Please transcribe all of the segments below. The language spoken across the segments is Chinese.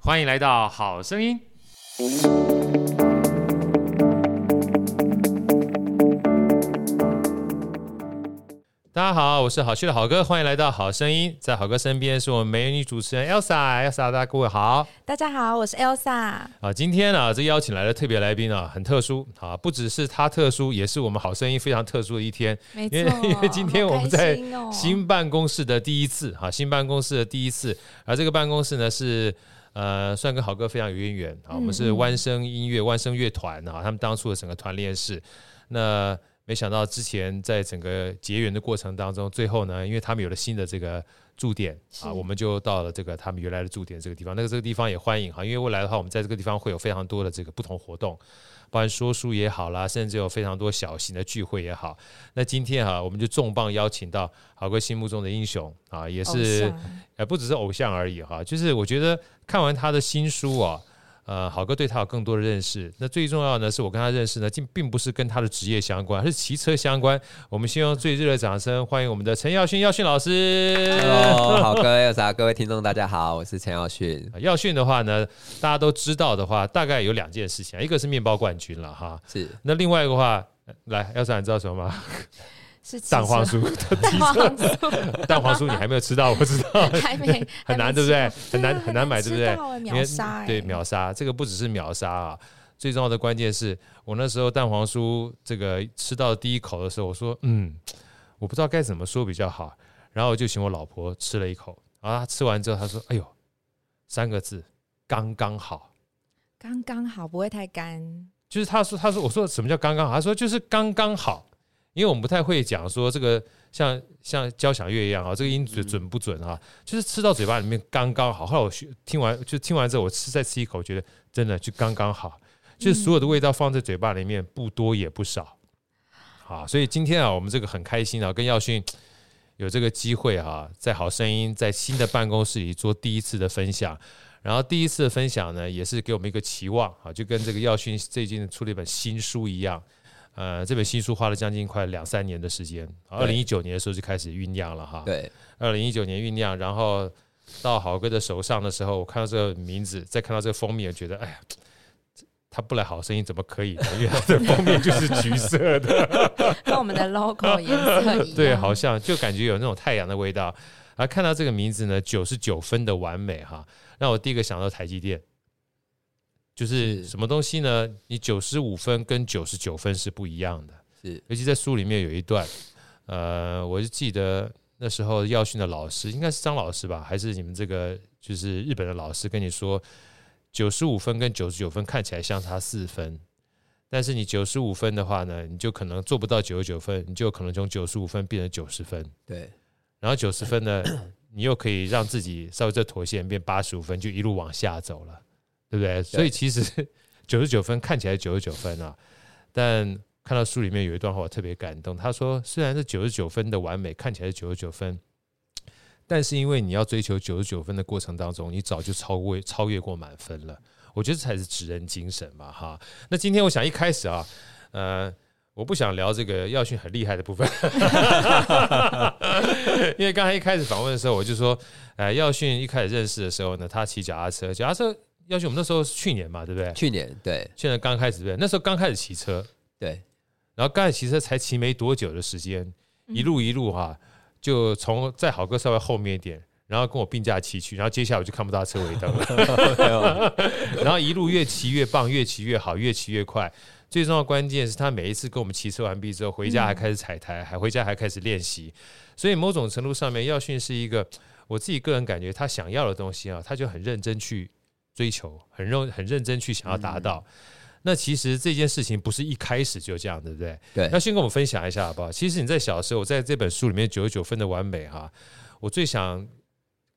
欢迎来到好声音。大家好，我是好趣的好哥，欢迎来到好声音。在好哥身边是我们美女主持人 Elsa，Elsa，大家各位好。大家好，我是 Elsa。啊，今天呢、啊，这邀请来的特别来宾啊，很特殊啊，不只是他特殊，也是我们好声音非常特殊的一天。没错，因为因为今天我们在新办公室的第一次，啊，新办公室的第一次，而这个办公室呢是呃，算跟好哥非常有渊源啊，我们是万声音乐、万声乐团啊，他们当初的整个团练室，那。没想到之前在整个结缘的过程当中，最后呢，因为他们有了新的这个驻点啊，我们就到了这个他们原来的驻点这个地方。那个这个地方也欢迎哈，因为未来的话，我们在这个地方会有非常多的这个不同活动，包含说书也好啦，甚至有非常多小型的聚会也好。那今天哈，我们就重磅邀请到好哥心目中的英雄啊，也是呃不只是偶像而已哈，就是我觉得看完他的新书啊。呃，好哥对他有更多的认识。那最重要呢，是我跟他认识呢，并并不是跟他的职业相关，而是骑车相关。我们先用最热烈的掌声欢迎我们的陈耀迅耀迅老师。Hello，好哥有啥？各位听众大家好，我是陈耀迅。耀迅的话呢，大家都知道的话，大概有两件事情，一个是面包冠军了哈。是。那另外一个话，来，耀训你知道什么吗？蛋黄酥，蛋黄酥，蛋黄酥你还没有吃到，我知道，还没很难，对不对？很难很难买，对不对？秒杀，对秒杀，这个不只是秒杀啊，最重要的关键是我那时候蛋黄酥这个吃到第一口的时候，我说嗯，我不知道该怎么说比较好，然后我就请我老婆吃了一口，然后她吃完之后她说，哎呦，三个字，刚刚好，刚刚好，不会太干，就是她说，她说，我说什么叫刚刚好？她说就是刚刚好。因为我们不太会讲说这个像像交响乐一样啊，这个音准准不准啊？就是吃到嘴巴里面刚刚好。后来我听完就听完之后，我吃再吃一口，觉得真的就刚刚好，就是所有的味道放在嘴巴里面不多也不少。好，所以今天啊，我们这个很开心啊，跟耀勋 有这个机会哈，在好声音在新的办公室里做第一次的分享。然后第一次的分享呢，也是给我们一个期望啊，就跟这个耀勋最近出了一本新书一样。呃，这本新书花了将近快两三年的时间，二零一九年的时候就开始酝酿了哈。对，二零一九年酝酿，然后到好哥的手上的时候，我看到这个名字，再看到这个封面，觉得哎呀，他不来好声音怎么可以呢？因为他的封面就是橘色的，跟我们的 logo 颜色一样。对，好像就感觉有那种太阳的味道。而看到这个名字呢，九十九分的完美哈，让我第一个想到台积电。就是什么东西呢？你九十五分跟九十九分是不一样的，是。尤其在书里面有一段，呃，我就记得那时候耀训的老师应该是张老师吧，还是你们这个就是日本的老师跟你说，九十五分跟九十九分看起来相差四分，但是你九十五分的话呢，你就可能做不到九十九分，你就可能从九十五分变成九十分，对。然后九十分呢，你又可以让自己稍微再妥协变八十五分，就一路往下走了。对不对？所以其实 九十九分看起来九十九分啊，但看到书里面有一段话我特别感动。他说：“虽然是九十九分的完美看起来是九十九分，但是因为你要追求九十九分的过程当中，你早就超过超越过满分了。我觉得这才是职人精神嘛，哈。那今天我想一开始啊，呃，我不想聊这个耀训很厉害的部分，因为刚才一开始访问的时候，我就说，呃，耀训一开始认识的时候呢，他骑脚踏车，脚踏车。耀训，我们那时候是去年嘛，对不对？去年对，去年刚开始对，那时候刚开始骑车，对，然后刚开始骑车才骑没多久的时间，一路一路哈、啊，就从在好哥稍微后面一点，然后跟我并驾齐驱，然后接下来我就看不到车尾灯了，然后一路越骑越棒，越骑越好，越骑越快。最重要的关键是他每一次跟我们骑车完毕之后，回家还开始踩台，还回家还开始练习，所以某种程度上面，耀训是一个我自己个人感觉，他想要的东西啊，他就很认真去。追求很认很认真去想要达到，嗯，那其实这件事情不是一开始就这样，对不对？对。那先跟我们分享一下好不好？其实你在小时候，在这本书里面九十九分的完美哈，我最想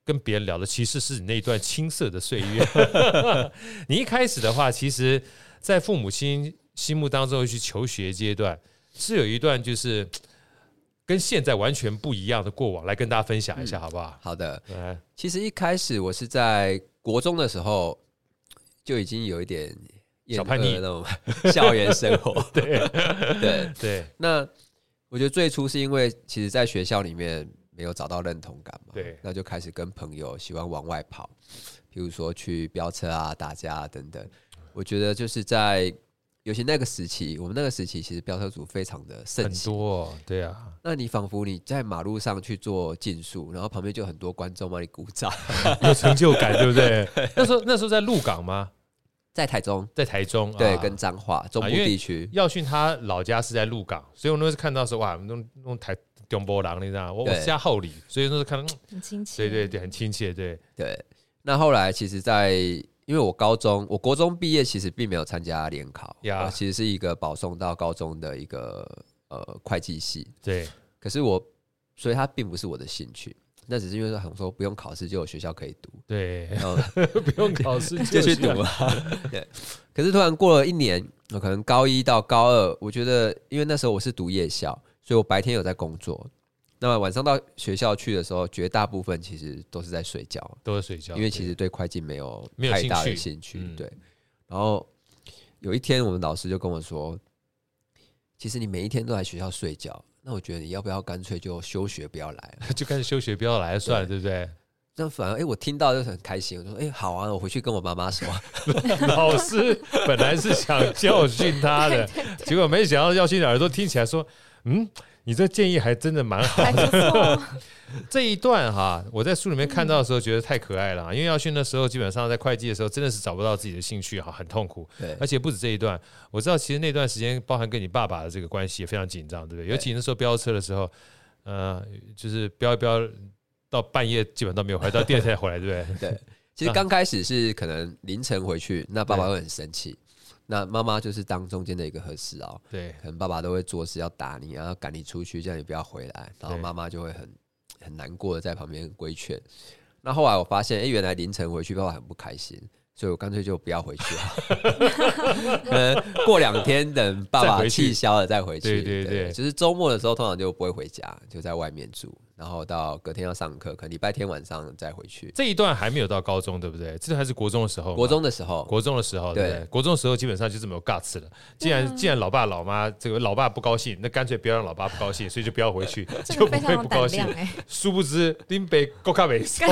跟别人聊的其实是你那一段青涩的岁月。你一开始的话，其实，在父母亲心目当中去求学阶段，是有一段就是跟现在完全不一样的过往，来跟大家分享一下，好不好？嗯、好的。来其实一开始我是在国中的时候就已经有一点小叛逆那种校园生活。对 对对。对那我觉得最初是因为，其实在学校里面。没有找到认同感嘛？对，那就开始跟朋友喜欢往外跑，比如说去飙车啊、打架啊等等。我觉得就是在尤其那个时期，我们那个时期其实飙车族非常的盛行，很多，对啊。那你仿佛你在马路上去做竞速，然后旁边就很多观众帮你鼓掌，有成就感，对不对？那时候那时候在鹿港吗？在台中，在台中，对，啊、跟彰化中部地区。耀训他老家是在鹿港，所以我那时候看到说哇，弄弄台。中波郎，你知道，我我家后里，所以那时候看到很亲切，对对对，很亲切，对对。那后来其实，在因为我高中，我国中毕业，其实并没有参加联考，我，其实是一个保送到高中的一个呃会计系，对。可是我，所以它并不是我的兴趣，那只是因为很说不用考试就有学校可以读，对，然后 不用考试 就去读了，对。可是突然过了一年，我可能高一到高二，我觉得因为那时候我是读夜校。所以我白天有在工作，那么晚上到学校去的时候，绝大部分其实都是在睡觉，都在睡觉，因为其实对会计没有太大的兴趣。嗯、对，然后有一天我们老师就跟我说：“其实你每一天都在学校睡觉，那我觉得你要不要干脆就休学不要来，就干脆休学不要来算了，对，不对？”那反而哎、欸，我听到就很开心，我说：“哎、欸，好啊，我回去跟我妈妈说。”老师本来是想教训他的，结果没想到教训的耳朵听起来说。嗯，你这建议还真的蛮好的。这一段哈，我在书里面看到的时候觉得太可爱了。因为耀勋那时候基本上在会计的时候真的是找不到自己的兴趣哈，很痛苦。对，而且不止这一段，我知道其实那段时间包含跟你爸爸的这个关系也非常紧张，对不对？尤其那时候飙车的时候，呃，就是飙一飙到半夜基本上都没有回来，到第二天才回来，对不对？对，其实刚开始是可能凌晨回去，那爸爸会很生气。那妈妈就是当中间的一个和事佬，对，可能爸爸都会做事要打你，然后赶你出去，叫你不要回来，然后妈妈就会很很难过的在旁边规劝。那后来我发现，哎、欸，原来凌晨回去，爸爸很不开心，所以我干脆就不要回去了。可能过两天等爸爸气消了再回去。对对对，对，就是周末的时候通常就不会回家，就在外面住。然后到隔天要上课，可能礼拜天晚上再回去。这一段还没有到高中，对不对？这还是国中的时候。国中的时候，国中的时候，对？国中的时候基本上就这么有 guts 了。既然既然老爸老妈这个老爸不高兴，那干脆不要让老爸不高兴，所以就不要回去，就不会不高兴。殊不知林北国卡美送，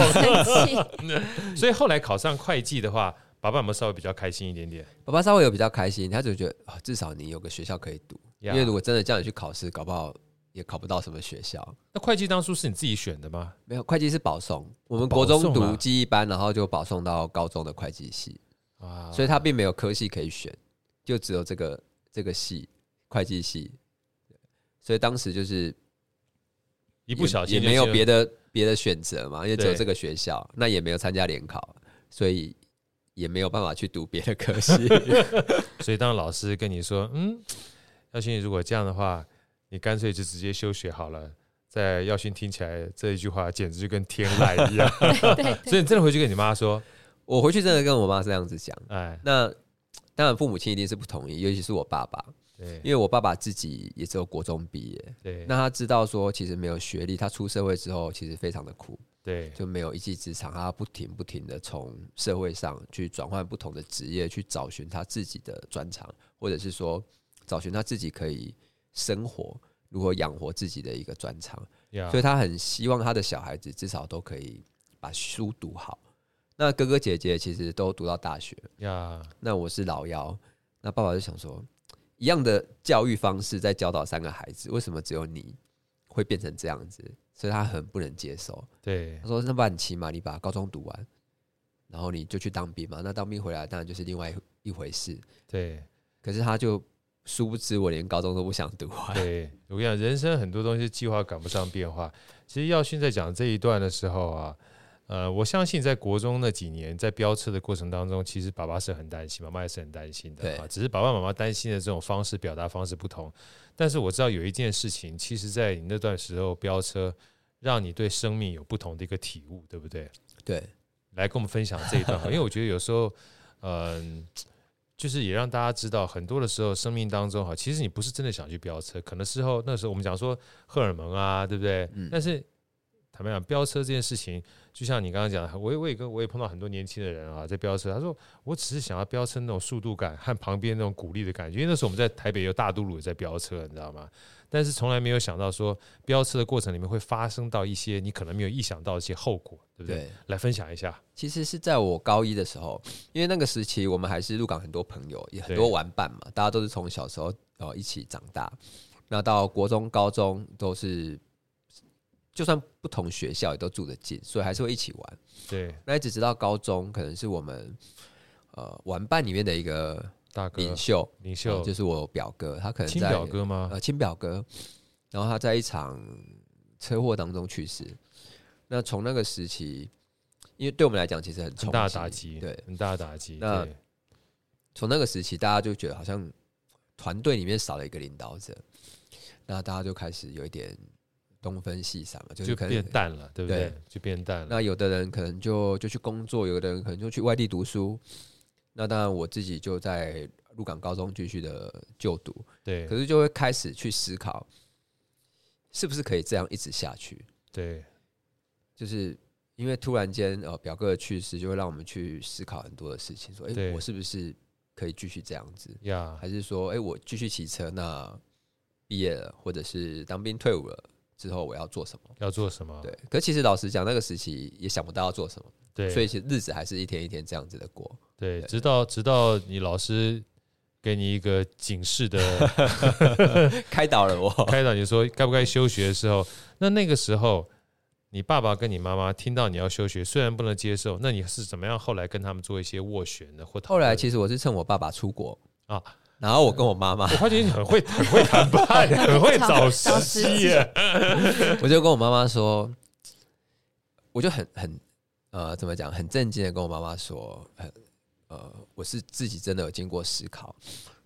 所以后来考上会计的话，爸爸有没有稍微比较开心一点点？爸爸稍微有比较开心，他就觉得至少你有个学校可以读。因为如果真的叫你去考试，搞不好。也考不到什么学校。那会计当初是你自己选的吗？没有，会计是保送。我们国中读记忆班，然后就保送到高中的会计系啊，所以他并没有科系可以选，就只有这个这个系会计系。所以当时就是一不小心也没有别的别的选择嘛，因为只有这个学校，那也没有参加联考，所以也没有办法去读别的科系。所以当老师跟你说：“嗯，耀训，如果这样的话。”你干脆就直接休学好了，在耀勋听起来这一句话简直就跟天籁一样，所以你真的回去跟你妈说，我回去真的跟我妈这样子讲，哎，那当然父母亲一定是不同意，尤其是我爸爸，对，因为我爸爸自己也只有国中毕业，对，那他知道说其实没有学历，他出社会之后其实非常的苦，对，就没有一技之长，他不停不停的从社会上去转换不同的职业，去找寻他自己的专长，或者是说找寻他自己可以。生活如何养活自己的一个专长，yeah. 所以他很希望他的小孩子至少都可以把书读好。那哥哥姐姐其实都读到大学，yeah. 那我是老幺，那爸爸就想说，一样的教育方式在教导三个孩子，为什么只有你会变成这样子？所以他很不能接受。对，他说：“那不然你起码你把高中读完，然后你就去当兵嘛。那当兵回来当然就是另外一回事。”对，可是他就。殊不知，我连高中都不想读。对，我跟你讲，人生很多东西计划赶不上变化。其实耀勋在讲这一段的时候啊，呃，我相信在国中那几年，在飙车的过程当中，其实爸爸是很担心，妈妈也是很担心的啊。只是爸爸妈妈担心的这种方式表达方式不同。但是我知道有一件事情，其实在你那段时候飙车，让你对生命有不同的一个体悟，对不对？对，来跟我们分享这一段，因为我觉得有时候，嗯、呃，就是也让大家知道，很多的时候生命当中哈，其实你不是真的想去飙车，可能事后那时候我们讲说荷尔蒙啊，对不对？嗯、但是。坦白讲？飙车这件事情，就像你刚刚讲的，我也我也跟我也碰到很多年轻的人啊，在飙车。他说，我只是想要飙车那种速度感和旁边那种鼓励的感觉。因为那时候我们在台北有大都路也在飙车，你知道吗？但是从来没有想到说，飙车的过程里面会发生到一些你可能没有意想到的一些后果，对不对？对，来分享一下。其实是在我高一的时候，因为那个时期我们还是入港很多朋友，也很多玩伴嘛，大家都是从小时候呃一起长大。那到国中、高中都是。就算不同学校也都住得近，所以还是会一起玩。对，那一直直到高中，可能是我们呃玩伴里面的一个大哥领袖，领袖就是我表哥，他可能在亲表哥吗？呃，亲表哥。然后他在一场车祸当中去世。那从那个时期，因为对我们来讲其实很重大打击，对，很大打击。那从那个时期，大家就觉得好像团队里面少了一个领导者，那大家就开始有一点。东分西散嘛，就是可能就变淡了，对不对？对，就变淡了。那有的人可能就就去工作，有的人可能就去外地读书。那当然，我自己就在鹿港高中继续的就读。对，可是就会开始去思考，是不是可以这样一直下去？对，就是因为突然间呃表哥的去世，就会让我们去思考很多的事情。说，哎、欸，我是不是可以继续这样子？呀，还是说，哎、欸，我继续骑车？那毕业了，或者是当兵退伍了？之后我要做什么？要做什么？对，可其实老实讲，那个时期也想不到要做什么。对，所以其实日子还是一天一天这样子的过。对，直到直到你老师给你一个警示的 开导了我，开导你说该不该休学的时候，那那个时候你爸爸跟你妈妈听到你要休学，虽然不能接受，那你是怎么样后来跟他们做一些斡旋的？或后来其实我是趁我爸爸出国啊。然后我跟我妈妈，我发觉你很会很会谈判，很会找时机耶。我就跟我妈妈说，我就很很呃，怎么讲，很震惊的跟我妈妈说，呃，我是自己真的有经过思考，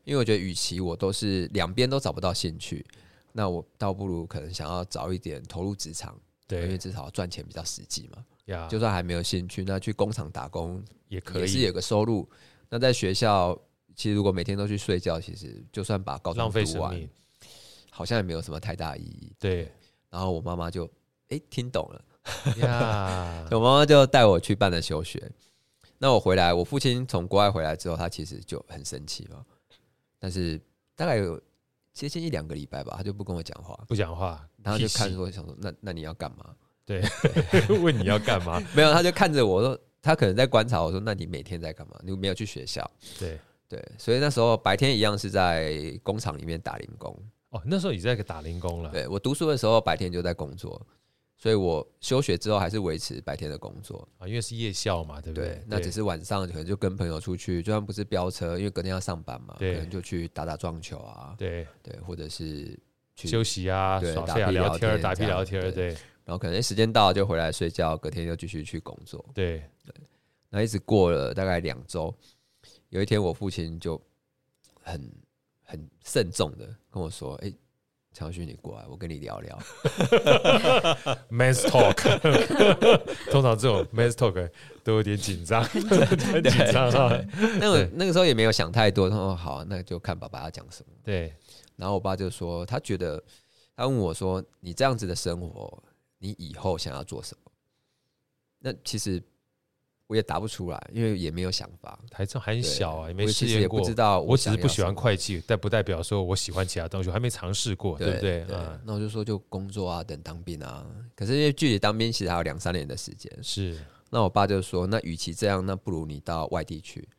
因为我觉得，与其我都是两边都找不到兴趣，那我倒不如可能想要早一点投入职场，对，因为至少赚钱比较实际嘛。呀，就算还没有兴趣，那去工厂打工也可以，也是有个收入。那在学校。其实如果每天都去睡觉，其实就算把高中读完，好像也没有什么太大意义。对，然后我妈妈就哎、欸、听懂了呀，我妈妈就带我去办了休学。那我回来，我父亲从国外回来之后，他其实就很生气嘛。但是大概有接近一两个礼拜吧，他就不跟我讲话，不讲话，然后就看着我想说，那那你要干嘛？对，问你要干嘛？没有，他就看着我说，他可能在观察我说，那你每天在干嘛？你没有去学校？对。对，所以那时候白天一样是在工厂里面打零工。哦，那时候已经在打零工了。对，我读书的时候白天就在工作，所以我休学之后还是维持白天的工作啊，因为是夜校嘛，对不对？对，那只是晚上可能就跟朋友出去，就算不是飙车，因为隔天要上班嘛，可能就去打打撞球啊，对对，或者是去休息啊，对，打屁聊天，打屁聊天，对。然后可能时间到了就回来睡觉，隔天又继续去工作。对对，那一直过了大概两周，有一天我父亲就。很很慎重的跟我说：“哎、欸，昌旭，你过来，我跟你聊聊。Man's talk，通常这种 men's talk 都有点紧张，很紧张啊。那个那个时候也没有想太多，他说：“好，那就看爸爸要讲什么。”对。然后我爸就说：“他觉得，他问我说，你这样子的生活，你以后想要做什么？”那其实。我也答不出来，因为也没有想法，还这还小啊，也没试验过。不知道我，我只是不喜欢会计，但不代表说我喜欢其他东西，我还没尝试过，对，对不对？对嗯、那我就说就工作啊，等当兵啊。可是因为距离当兵其实还有两三年的时间，是。那我爸就说，那与其这样，那不如你到外地去。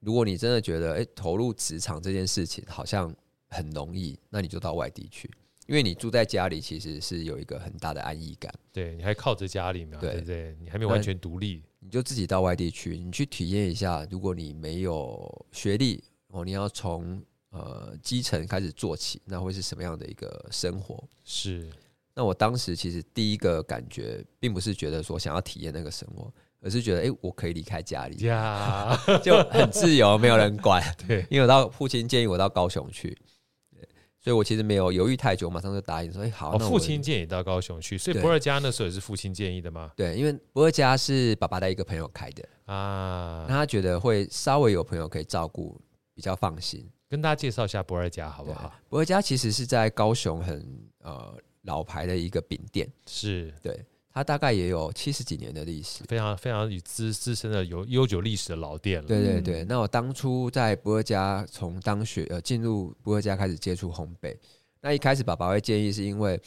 如果你真的觉得，哎、欸，投入职场这件事情好像很容易，那你就到外地去。因为你住在家里，其实是有一个很大的安逸感。对，你还靠着家里嘛，对不对？你还没有完全独立，你就自己到外地去，你去体验一下。如果你没有学历哦，你要从呃基层开始做起，那会是什么样的一个生活？是。那我当时其实第一个感觉，并不是觉得说想要体验那个生活，而是觉得哎、欸，我可以离开家里呀，就很自由，没有人管。对，因为我到父亲建议我到高雄去。所以我其实没有犹豫太久，马上就答应说：“哎、欸，好。哦”父亲建议到高雄去，所以博二家那时候也是父亲建议的吗？对，因为博二家是爸爸的一个朋友开的啊，那他觉得会稍微有朋友可以照顾，比较放心。跟大家介绍一下博二家好不好？博二家其实是在高雄很呃老牌的一个饼店，是对。它大概也有七十几年的历史，非常非常有资资深的有悠久历史的老店了。对对对，那我当初在不二家从当学呃进入不二家开始接触烘焙，那一开始爸爸会建议是因为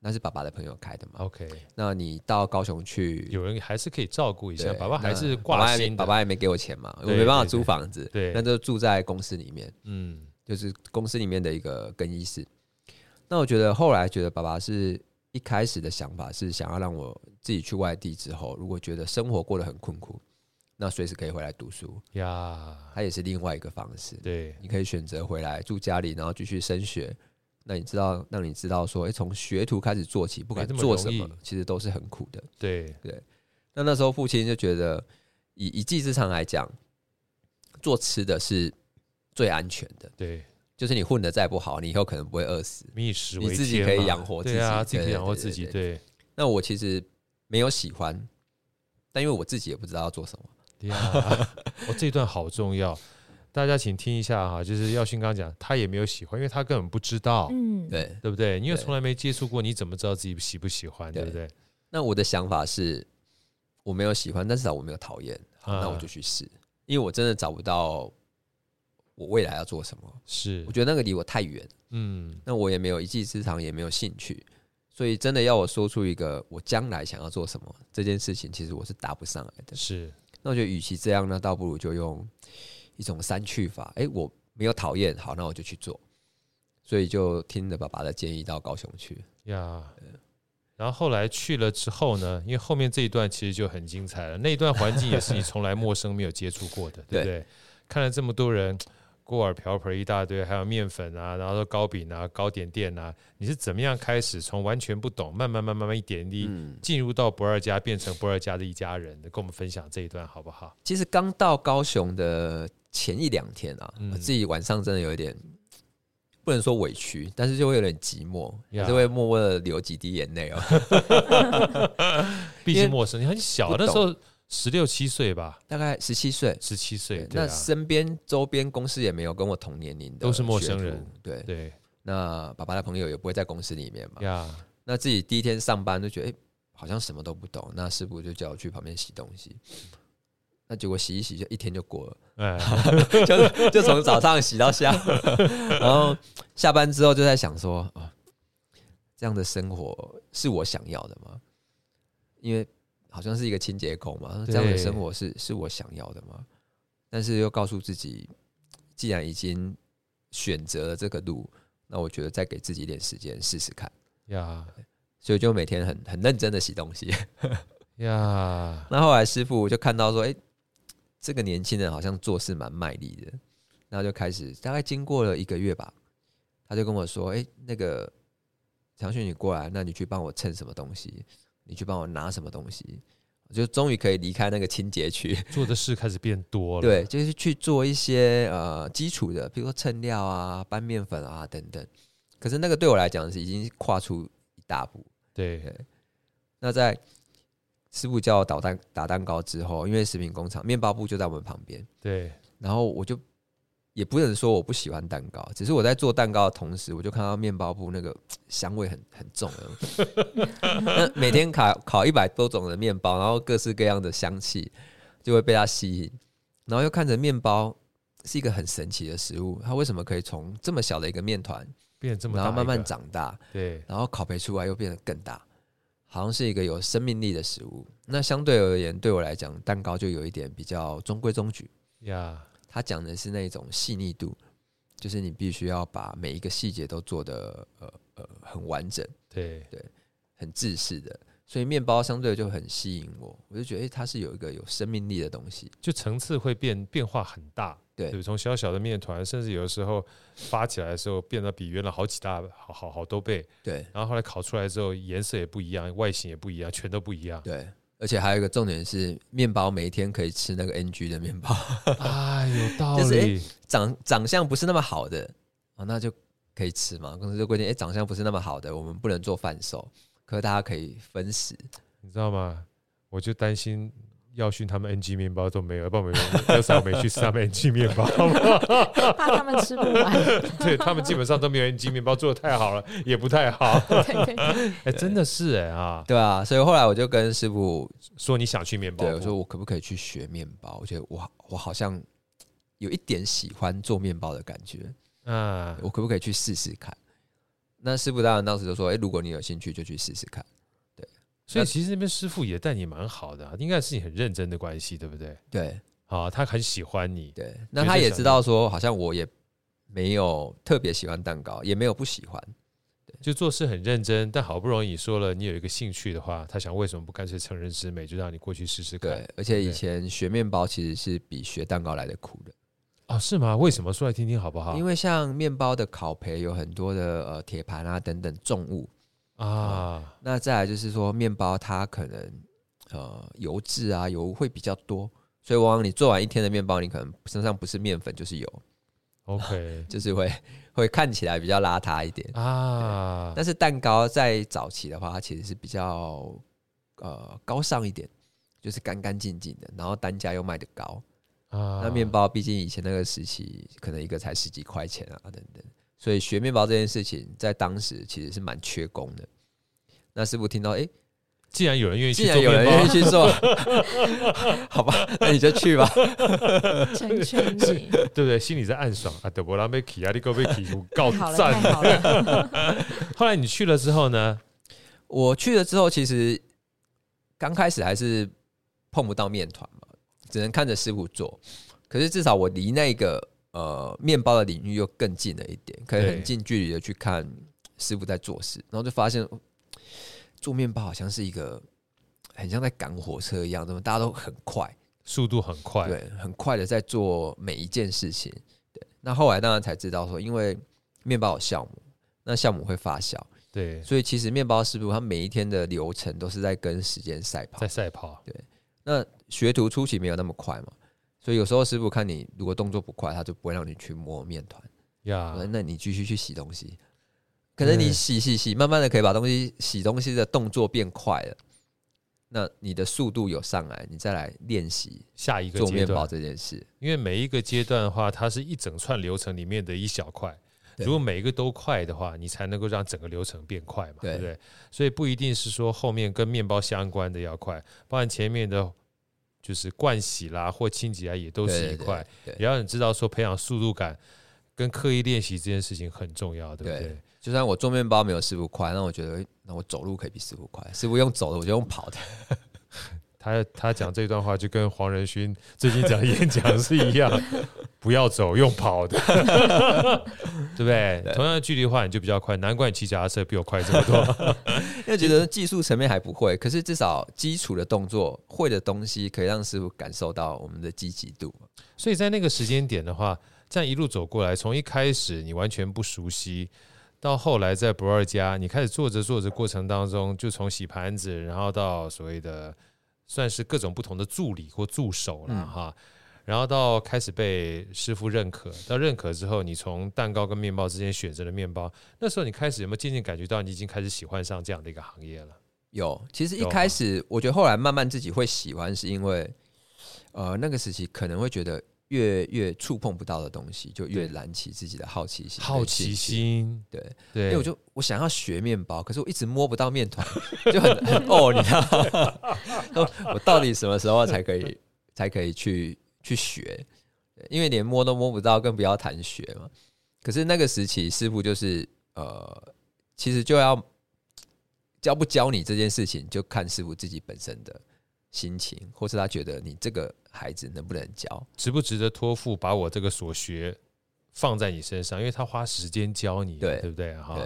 那是爸爸的朋友开的嘛。OK，那你到高雄去，有人还是可以照顾一下，爸爸还是挂心。爸爸也没给我钱嘛，我没办法租房子，对，那就住在公司里面，嗯，就是公司里面的一个更衣室。那我觉得后来觉得爸爸是。一开始的想法是想要让我自己去外地之后，如果觉得生活过得很困苦，那随时可以回来读书呀。它也是另外一个方式。对，你可以选择回来住家里，然后继续升学。那你知道，让你知道说，诶，从学徒开始做起，不管做什么，其实都是很苦的。对对。那那时候父亲就觉得，以一技之长来讲，做吃的是最安全的。对。就是你混的再不好，你以后可能不会饿死，你自己可以养活自己，对啊，自己可以养活自己。对，那我其实没有喜欢，但因为我自己也不知道要做什么。对啊，哦，这一段好重要，大家请听一下哈。就是耀勋刚刚讲，他也没有喜欢，因为他根本不知道，嗯，对，对不对？因为从来没接触过，你怎么知道自己喜不喜欢？对不对？那我的想法是，我没有喜欢，但至少我没有讨厌，那我就去试，因为我真的找不到。我未来要做什么？是，我觉得那个离我太远，嗯，那我也没有一技之长，也没有兴趣，所以真的要我说出一个我将来想要做什么这件事情，其实我是答不上来的。是，那我觉得与其这样呢，倒不如就用一种删去法。哎，我没有讨厌，好，那我就去做。所以就听着爸爸的建议到高雄去呀。然后后来去了之后呢，因为后面这一段其实就很精彩了，那一段环境也是你从来陌生、没有接触过的，对不对？看了这么多人。锅碗瓢盆一大堆，还有面粉啊，然后说糕饼啊、糕点店啊，你是怎么样开始从完全不懂，慢慢、慢慢、慢慢一点一滴进入到不二家，变成不二家的一家人？跟我们分享这一段好不好？其实刚到高雄的前一两天啊，我自己晚上真的有一点不能说委屈，但是就会有点寂寞，也是会默默的流几滴眼泪哦。毕竟陌生，你很小 那时候。十六七岁吧，大概十七岁，十七岁。那身边周边公司也没有跟我同年龄的，都是陌生人。对对，那爸爸的朋友也不会在公司里面嘛。呀，那自己第一天上班就觉得，哎，好像什么都不懂。那师傅就叫我去旁边洗东西。那结果洗一洗，就一天就过了。哎，就就从早上洗到下午，然后下班之后就在想说，啊，这样的生活是我想要的吗？因为。好像是一个清洁工嘛，这样的生活是是我想要的吗？但是又告诉自己，既然已经选择了这个路，那我觉得再给自己一点时间试试看呀。所以就每天很很认真的洗东西 呀。那后来师傅就看到说，哎，这个年轻人好像做事蛮卖力的，然后就开始大概经过了一个月吧，他就跟我说，哎，那个长旭你过来，那你去帮我称什么东西。你去帮我拿什么东西，我就终于可以离开那个清洁区，做的事开始变多了。对，就是去做一些呃基础的，比如说称料啊、拌面粉啊等等。可是那个对我来讲是已经跨出一大步。对，对，那在师傅教我捣蛋打蛋糕之后，因为食品工厂面包部就在我们旁边。对，然后我就。也不能说我不喜欢蛋糕，只是我在做蛋糕的同时，我就看到面包部那个香味很很重。那每天烤烤一百多种的面包，然后各式各样的香气就会被它吸引，然后又看着面包是一个很神奇的食物，它为什么可以从这么小的一个面团变这么大，然后慢慢长大？对，然后烤焙出来又变得更大，好像是一个有生命力的食物。那相对而言，对我来讲，蛋糕就有一点比较中规中矩呀。他讲的是那种细腻度，就是你必须要把每一个细节都做得呃呃很完整，对。对，很制式的，所以面包相对就很吸引我，我就觉得诶，它是有一个有生命力的东西，就层次会变变化很大，对，对，从小小的面团，甚至有的时候发起来的时候变得比原来好几大好好好多倍，对，然后后来烤出来之后颜色也不一样，外形也不一样，全都不一样，对。而且还有一个重点是，面包每一天可以吃那个 NG 的面包，啊，有道理。就是、长长相不是那么好的啊，那就可以吃嘛。公司就规定，哎、欸，长相不是那么好的，我们不能做贩售，可是大家可以分食，你知道吗？我就担心。耀训他们 NG 面包都没有，不然我们要是我没去吃他们 NG 面包，怕他们吃不完。对他们基本上都没有 NG 面包做的太好了，也不太好。哎、欸，真的是哎、欸、啊，对啊，所以后来我就跟师傅说，你想去面包，对，我说我可不可以去学面包？我觉得我我好像有一点喜欢做面包的感觉，嗯，我可不可以去试试看？那师傅当然当时就说，哎、欸，如果你有兴趣，就去试试看。所以其实那边师傅也待你蛮好的、啊，应该是你很认真的关系，对不对？对，啊，他很喜欢你。对，那他也知道说，好像我也没有特别喜欢蛋糕，也没有不喜欢。对，就做事很认真，但好不容易说了你有一个兴趣的话，他想为什么不干脆成人之美，就让你过去试试看。对，而且以前学面包其实是比学蛋糕来的苦的。哦，是吗？为什么？说来听听好不好？因为像面包的烤焙有很多的呃铁盘啊等等重物。啊，那再来就是说，面包它可能呃油脂啊油会比较多，所以往往你做完一天的面包，你可能身上不是面粉就是油，OK，就是会会看起来比较邋遢一点啊。但是蛋糕在早期的话，它其实是比较呃高尚一点，就是干干净净的，然后单价又卖得高啊。那面包毕竟以前那个时期，可能一个才十几块钱啊等等。所以学面包这件事情，在当时其实是蛮缺工的。那师傅听到，哎、欸，既然有人愿意，既然有人愿意去做，好吧，那你就去吧。成全你，对不对？心里在暗爽啊，德伯拉贝奇啊，你够贝奇，告赞。后来你去了之后呢？我去了之后，其实刚开始还是碰不到面团嘛，只能看着师傅做。可是至少我离那个。呃，面包的领域又更近了一点，可以很近距离的去看师傅在做事，然后就发现做面包好像是一个很像在赶火车一样，怎么大家都很快，速度很快，对，很快的在做每一件事情。对，那后来当然才知道说，因为面包有酵母，那酵母会发酵，对，所以其实面包师傅他每一天的流程都是在跟时间赛跑，在赛跑。对，那学徒初期没有那么快嘛。所以有时候师傅看你如果动作不快，他就不会让你去摸面团呀。那你继续去洗东西，可能你洗洗洗，慢慢的可以把东西洗东西的动作变快了。那你的速度有上来，你再来练习下一个做面包这件事。因为每一个阶段的话，它是一整串流程里面的一小块。如果每一个都快的话，你才能够让整个流程变快嘛，对不对？所以不一定是说后面跟面包相关的要快，包含前面的。就是惯洗啦，或清洁啊，也都是一块。也要你知道说，培养速度感跟刻意练习这件事情很重要，对不对？就算我做面包没有师傅快，那我觉得，那我走路可以比师傅快。师傅用走的，我就用跑的。他他讲这段话就跟黄仁勋最近讲 演讲是一样，不要走，用跑的，对不对？对同样的距离的话，你就比较快。难怪你骑脚踏车比我快这么多。因为觉得技术层面还不会，可是至少基础的动作会的东西，可以让师傅感受到我们的积极度。所以在那个时间点的话，这样一路走过来，从一开始你完全不熟悉，到后来在不二家，你开始做着做着过程当中，就从洗盘子，然后到所谓的。算是各种不同的助理或助手了哈，然后到开始被师傅认可，到认可之后，你从蛋糕跟面包之间选择了面包。那时候你开始有没有渐渐感觉到你已经开始喜欢上这样的一个行业了？有，其实一开始我觉得后来慢慢自己会喜欢，是因为呃那个时期可能会觉得。越越触碰不到的东西，就越燃起自己的好奇心。好奇心，对对，因为我就我想要学面包，可是我一直摸不到面团，就很很哦，你知道吗？我到底什么时候才可以才可以去去学？因为连摸都摸不到，更不要谈学嘛。可是那个时期，师傅就是呃，其实就要教不教你这件事情，就看师傅自己本身的。心情，或是他觉得你这个孩子能不能教，值不值得托付，把我这个所学放在你身上，因为他花时间教你，对，对不对？哈，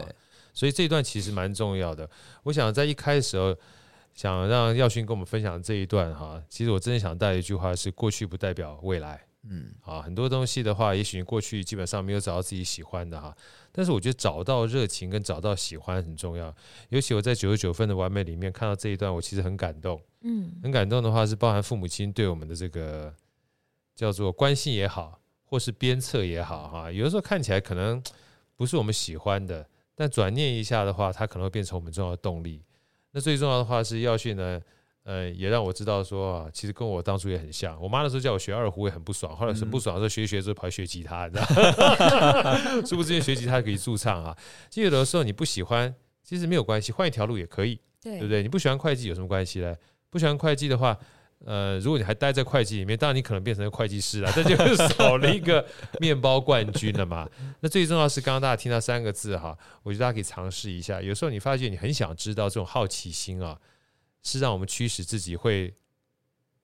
所以这一段其实蛮重要的。我想在一开始，想让耀勋跟我们分享这一段哈，其实我真的想带一句话是：过去不代表未来。嗯，啊，很多东西的话，也许你过去基本上没有找到自己喜欢的哈，但是我觉得找到热情跟找到喜欢很重要。尤其我在九十九分的完美里面看到这一段，我其实很感动。嗯，很感动的话是包含父母亲对我们的这个叫做关心也好，或是鞭策也好哈，有的时候看起来可能不是我们喜欢的，但转念一下的话，它可能会变成我们重要的动力。那最重要的话是要去呢，呃，也让我知道说啊，其实跟我当初也很像。我妈那时候叫我学二胡也很不爽，后来是不爽的时候学一学之后跑去学吉他，你知道吗？殊不知学吉他可以驻唱啊。其实有的时候你不喜欢，其实没有关系，换一条路也可以，对，对不对？你不喜欢会计有什么关系呢？不喜欢会计的话。呃，如果你还待在会计里面，当然你可能变成了会计师了，这就是 少了一个面包冠军了嘛。那最重要是，刚刚大家听到三个字哈，我觉得大家可以尝试一下。有时候你发现你很想知道，这种好奇心啊，是让我们驱使自己会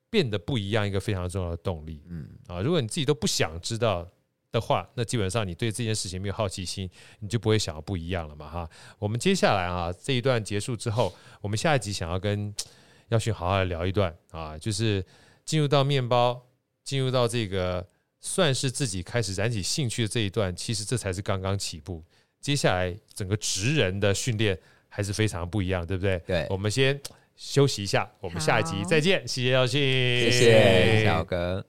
变得不一样一个非常重要的动力。嗯啊，如果你自己都不想知道的话，那基本上你对这件事情没有好奇心，你就不会想要不一样了嘛哈。我们接下来啊，这一段结束之后，我们下一集想要跟。耀勋好好的聊一段啊，就是进入到面包，进入到这个算是自己开始燃起兴趣的这一段，其实这才是刚刚起步。接下来整个职人的训练还是非常不一样，对不对？对，我们先休息一下，我们下一集再见，谢谢耀庆，谢谢小哥，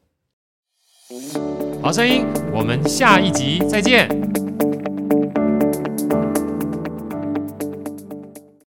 好声音，我们下一集再见。